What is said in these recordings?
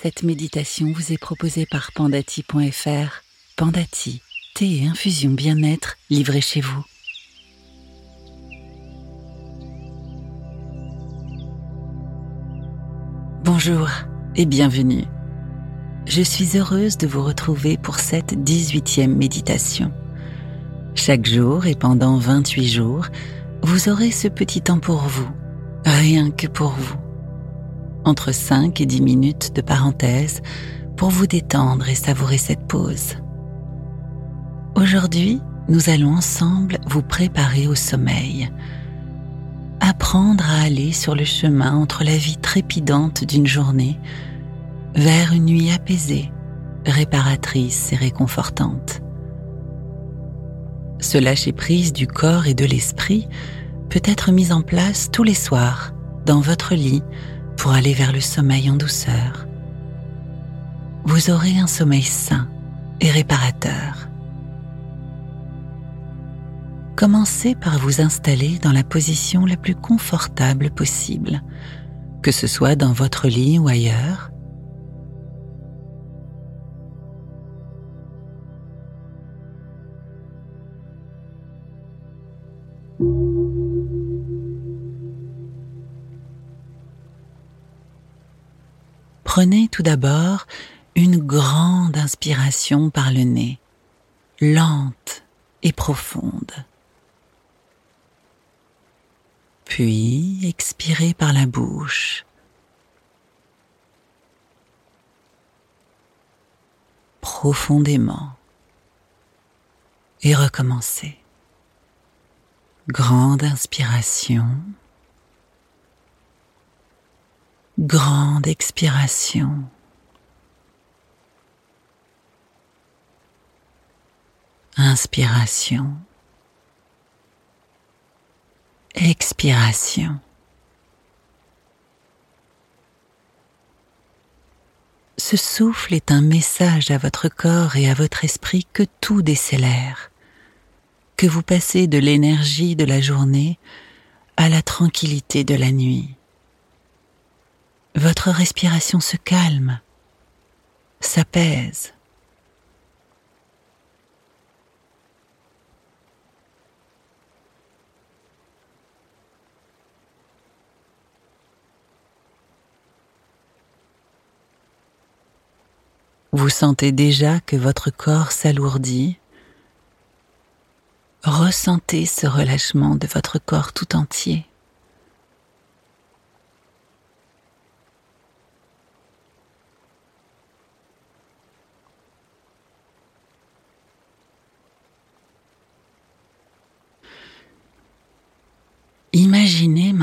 Cette méditation vous est proposée par pandati.fr. Pandati, thé et infusion bien-être livrés chez vous. Bonjour et bienvenue. Je suis heureuse de vous retrouver pour cette 18e méditation. Chaque jour et pendant 28 jours, vous aurez ce petit temps pour vous, rien que pour vous entre 5 et 10 minutes de parenthèse pour vous détendre et savourer cette pause. Aujourd'hui, nous allons ensemble vous préparer au sommeil. Apprendre à aller sur le chemin entre la vie trépidante d'une journée vers une nuit apaisée, réparatrice et réconfortante. Ce lâcher-prise du corps et de l'esprit peut être mis en place tous les soirs dans votre lit pour aller vers le sommeil en douceur. Vous aurez un sommeil sain et réparateur. Commencez par vous installer dans la position la plus confortable possible, que ce soit dans votre lit ou ailleurs. Tout d'abord une grande inspiration par le nez, lente et profonde. Puis expirez par la bouche. Profondément. Et recommencez. Grande inspiration. Grande expiration. Inspiration. Expiration. Ce souffle est un message à votre corps et à votre esprit que tout décélère, que vous passez de l'énergie de la journée à la tranquillité de la nuit votre respiration se calme, s'apaise. Vous sentez déjà que votre corps s'alourdit. Ressentez ce relâchement de votre corps tout entier.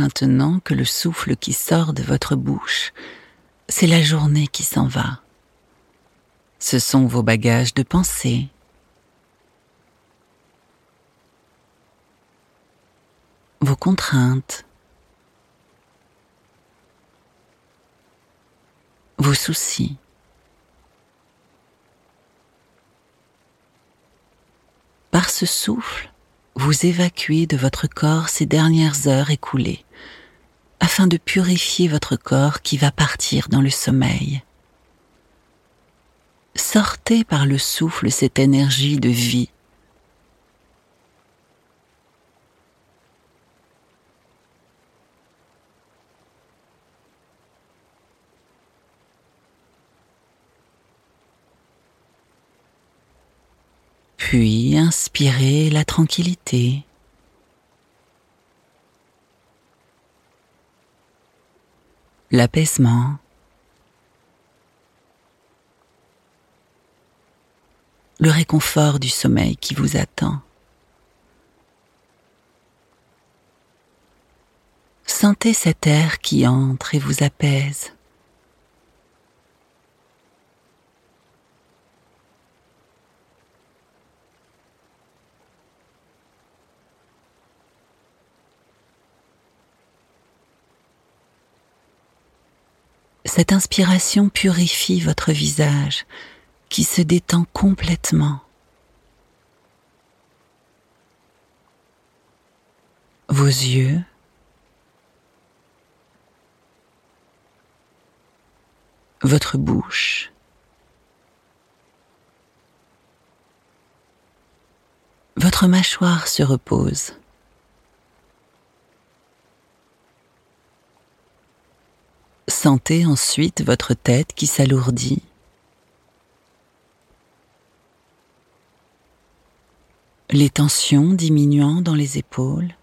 Maintenant que le souffle qui sort de votre bouche, c'est la journée qui s'en va. Ce sont vos bagages de pensée. Vos contraintes. Vos soucis. Par ce souffle, vous évacuez de votre corps ces dernières heures écoulées, afin de purifier votre corps qui va partir dans le sommeil. Sortez par le souffle cette énergie de vie. Puis inspirez la tranquillité. L'apaisement. Le réconfort du sommeil qui vous attend. Sentez cet air qui entre et vous apaise. Cette inspiration purifie votre visage qui se détend complètement. Vos yeux, votre bouche, votre mâchoire se repose. Sentez ensuite votre tête qui s'alourdit. Les tensions diminuant dans les épaules.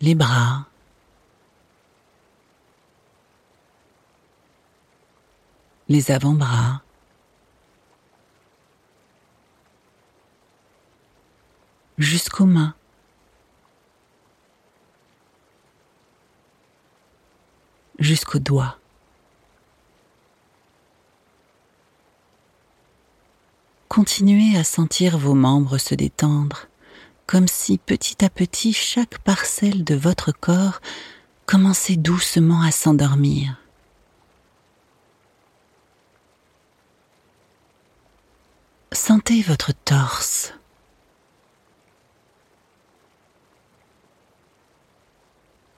Les bras. Les avant-bras. Jusqu'aux mains. Jusqu'aux doigts. Continuez à sentir vos membres se détendre, comme si petit à petit chaque parcelle de votre corps commençait doucement à s'endormir. Sentez votre torse.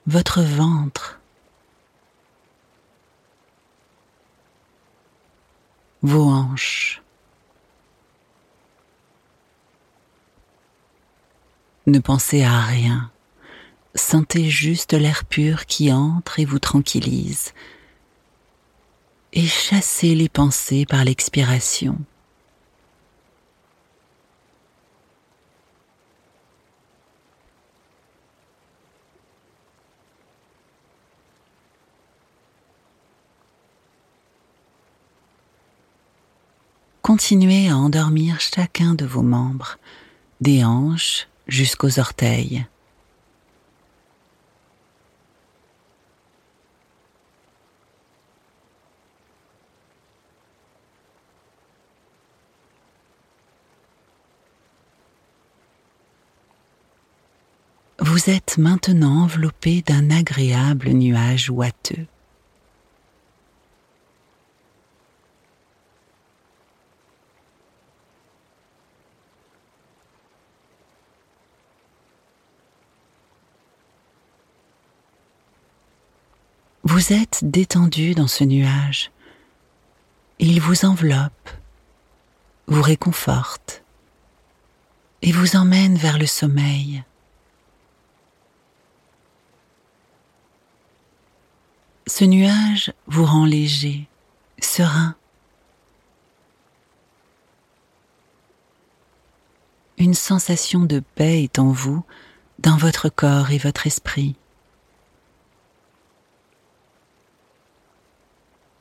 Votre ventre. Vos hanches. Ne pensez à rien. Sentez juste l'air pur qui entre et vous tranquillise. Et chassez les pensées par l'expiration. Continuez à endormir chacun de vos membres, des hanches jusqu'aux orteils. Vous êtes maintenant enveloppé d'un agréable nuage ouateux. Vous êtes détendu dans ce nuage. Il vous enveloppe, vous réconforte et vous emmène vers le sommeil. Ce nuage vous rend léger, serein. Une sensation de paix est en vous, dans votre corps et votre esprit.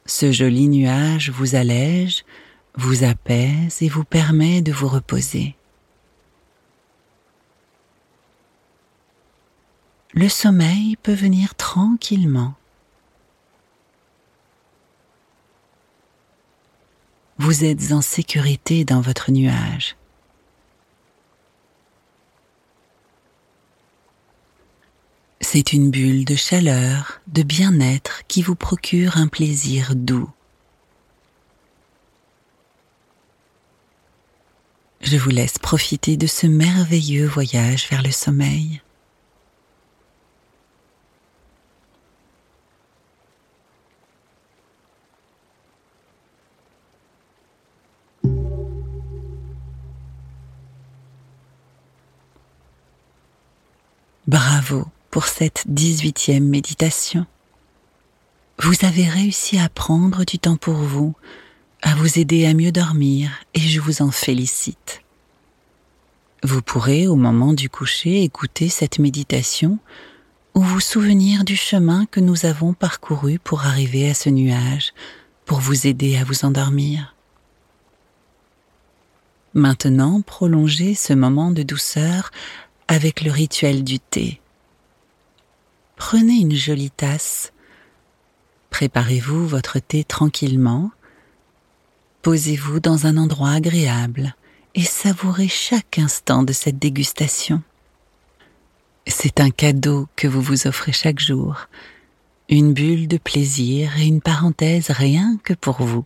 Ce joli nuage vous allège, vous apaise et vous permet de vous reposer. Le sommeil peut venir tranquillement. Vous êtes en sécurité dans votre nuage. C'est une bulle de chaleur, de bien-être qui vous procure un plaisir doux. Je vous laisse profiter de ce merveilleux voyage vers le sommeil. Bravo pour cette dix-huitième méditation. Vous avez réussi à prendre du temps pour vous, à vous aider à mieux dormir et je vous en félicite. Vous pourrez au moment du coucher écouter cette méditation ou vous souvenir du chemin que nous avons parcouru pour arriver à ce nuage, pour vous aider à vous endormir. Maintenant, prolongez ce moment de douceur avec le rituel du thé prenez une jolie tasse, préparez-vous votre thé tranquillement, posez-vous dans un endroit agréable et savourez chaque instant de cette dégustation. C'est un cadeau que vous vous offrez chaque jour, une bulle de plaisir et une parenthèse rien que pour vous.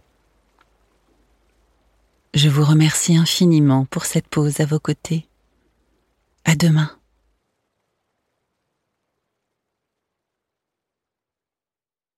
Je vous remercie infiniment pour cette pause à vos côtés. À demain.